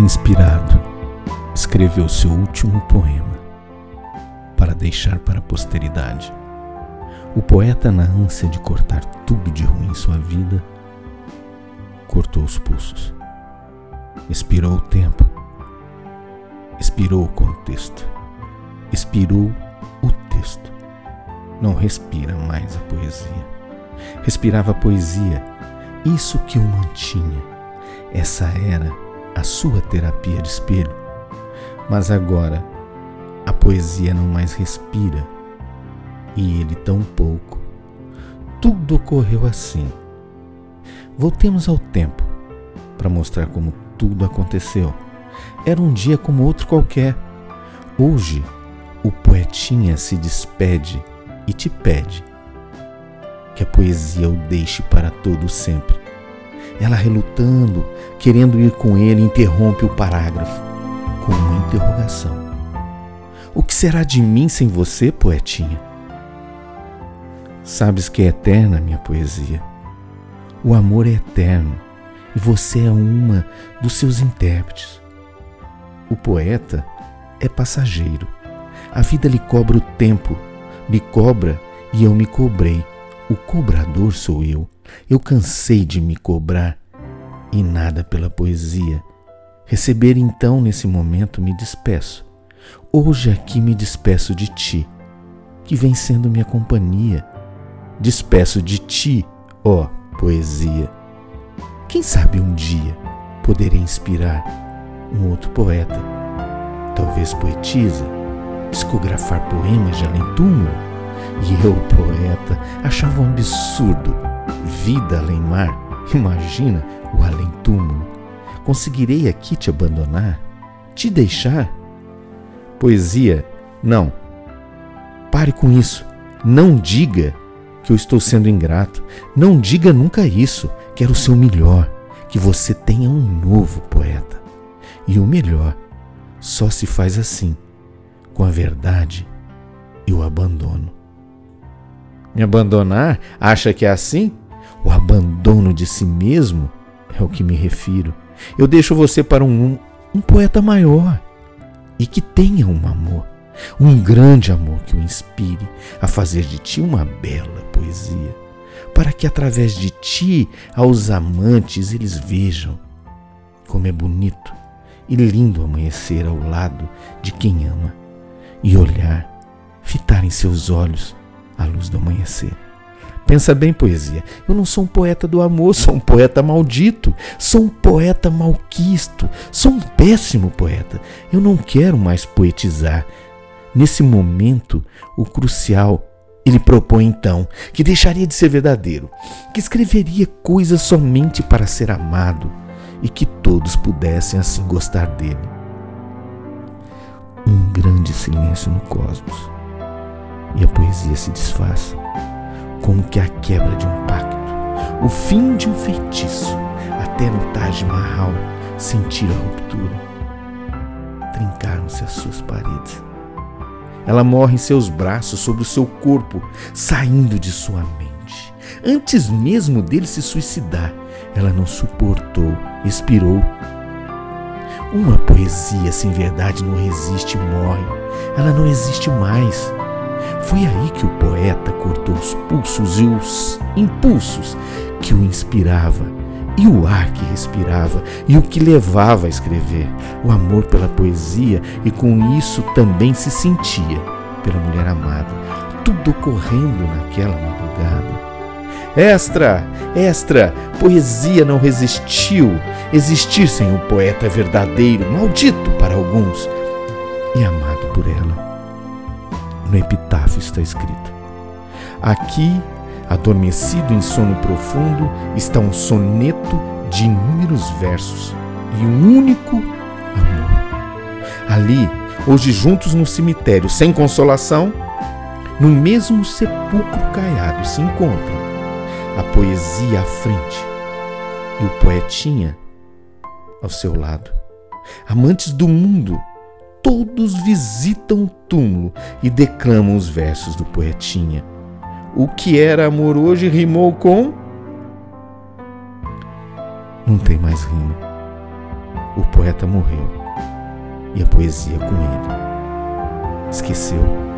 Inspirado, escreveu seu último poema para deixar para a posteridade. O poeta, na ânsia de cortar tudo de ruim em sua vida, cortou os pulsos, expirou o tempo, expirou o contexto, expirou o texto. Não respira mais a poesia. Respirava a poesia, isso que o mantinha. Essa era a sua terapia de espelho. Mas agora a poesia não mais respira e ele tão pouco. Tudo ocorreu assim. Voltemos ao tempo para mostrar como tudo aconteceu. Era um dia como outro qualquer. Hoje, o poetinha se despede e te pede que a poesia o deixe para todo sempre. Ela relutando, querendo ir com ele, interrompe o parágrafo com uma interrogação. O que será de mim sem você, poetinha? Sabes que é eterna minha poesia. O amor é eterno e você é uma dos seus intérpretes. O poeta é passageiro. A vida lhe cobra o tempo, me cobra e eu me cobrei. O cobrador sou eu. Eu cansei de me cobrar e nada pela poesia. Receber então nesse momento me despeço. Hoje aqui me despeço de ti, que vem sendo minha companhia. Despeço de ti, ó poesia. Quem sabe um dia poderei inspirar um outro poeta, talvez poetisa, psicografar poemas de além túmulo. E eu, poeta, achava um absurdo vida além mar. Imagina o além túmulo. Conseguirei aqui te abandonar? Te deixar? Poesia, não. Pare com isso. Não diga que eu estou sendo ingrato. Não diga nunca isso. Quero o seu melhor. Que você tenha um novo poeta. E o melhor só se faz assim, com a verdade e o abandono. Me abandonar? Acha que é assim? O abandono de si mesmo é o que me refiro. Eu deixo você para um, um poeta maior e que tenha um amor, um grande amor que o inspire a fazer de ti uma bela poesia, para que através de ti aos amantes eles vejam como é bonito e lindo amanhecer ao lado de quem ama e olhar, fitar em seus olhos a luz do amanhecer. Pensa bem, poesia. Eu não sou um poeta do amor, sou um poeta maldito. Sou um poeta malquisto. Sou um péssimo poeta. Eu não quero mais poetizar. Nesse momento, o crucial, ele propõe então que deixaria de ser verdadeiro, que escreveria coisas somente para ser amado e que todos pudessem assim gostar dele. Um grande silêncio no cosmos e a poesia se desfaz como que a quebra de um pacto, o fim de um feitiço, até no Taj Mahal sentir a ruptura. Trincaram-se as suas paredes. Ela morre em seus braços, sobre o seu corpo, saindo de sua mente. Antes mesmo dele se suicidar, ela não suportou, expirou. Uma poesia sem verdade não resiste morre. Ela não existe mais. Foi aí que o poeta cortou os pulsos e os impulsos que o inspirava, e o ar que respirava, e o que levava a escrever, o amor pela poesia, e com isso também se sentia pela mulher amada, tudo ocorrendo naquela madrugada. Extra, extra, poesia não resistiu. Existir sem o poeta é verdadeiro, maldito para alguns e amado por ela no epitáfio está escrito: Aqui, adormecido em sono profundo, está um soneto de inúmeros versos e um único amor. Ali, hoje juntos no cemitério, sem consolação, no mesmo sepulcro caiado se encontram a poesia à frente e o poetinha ao seu lado. Amantes do mundo todos visitam o túmulo e declamam os versos do poetinha. O que era amor hoje rimou com. Não tem mais rima. o poeta morreu e a poesia com ele. Esqueceu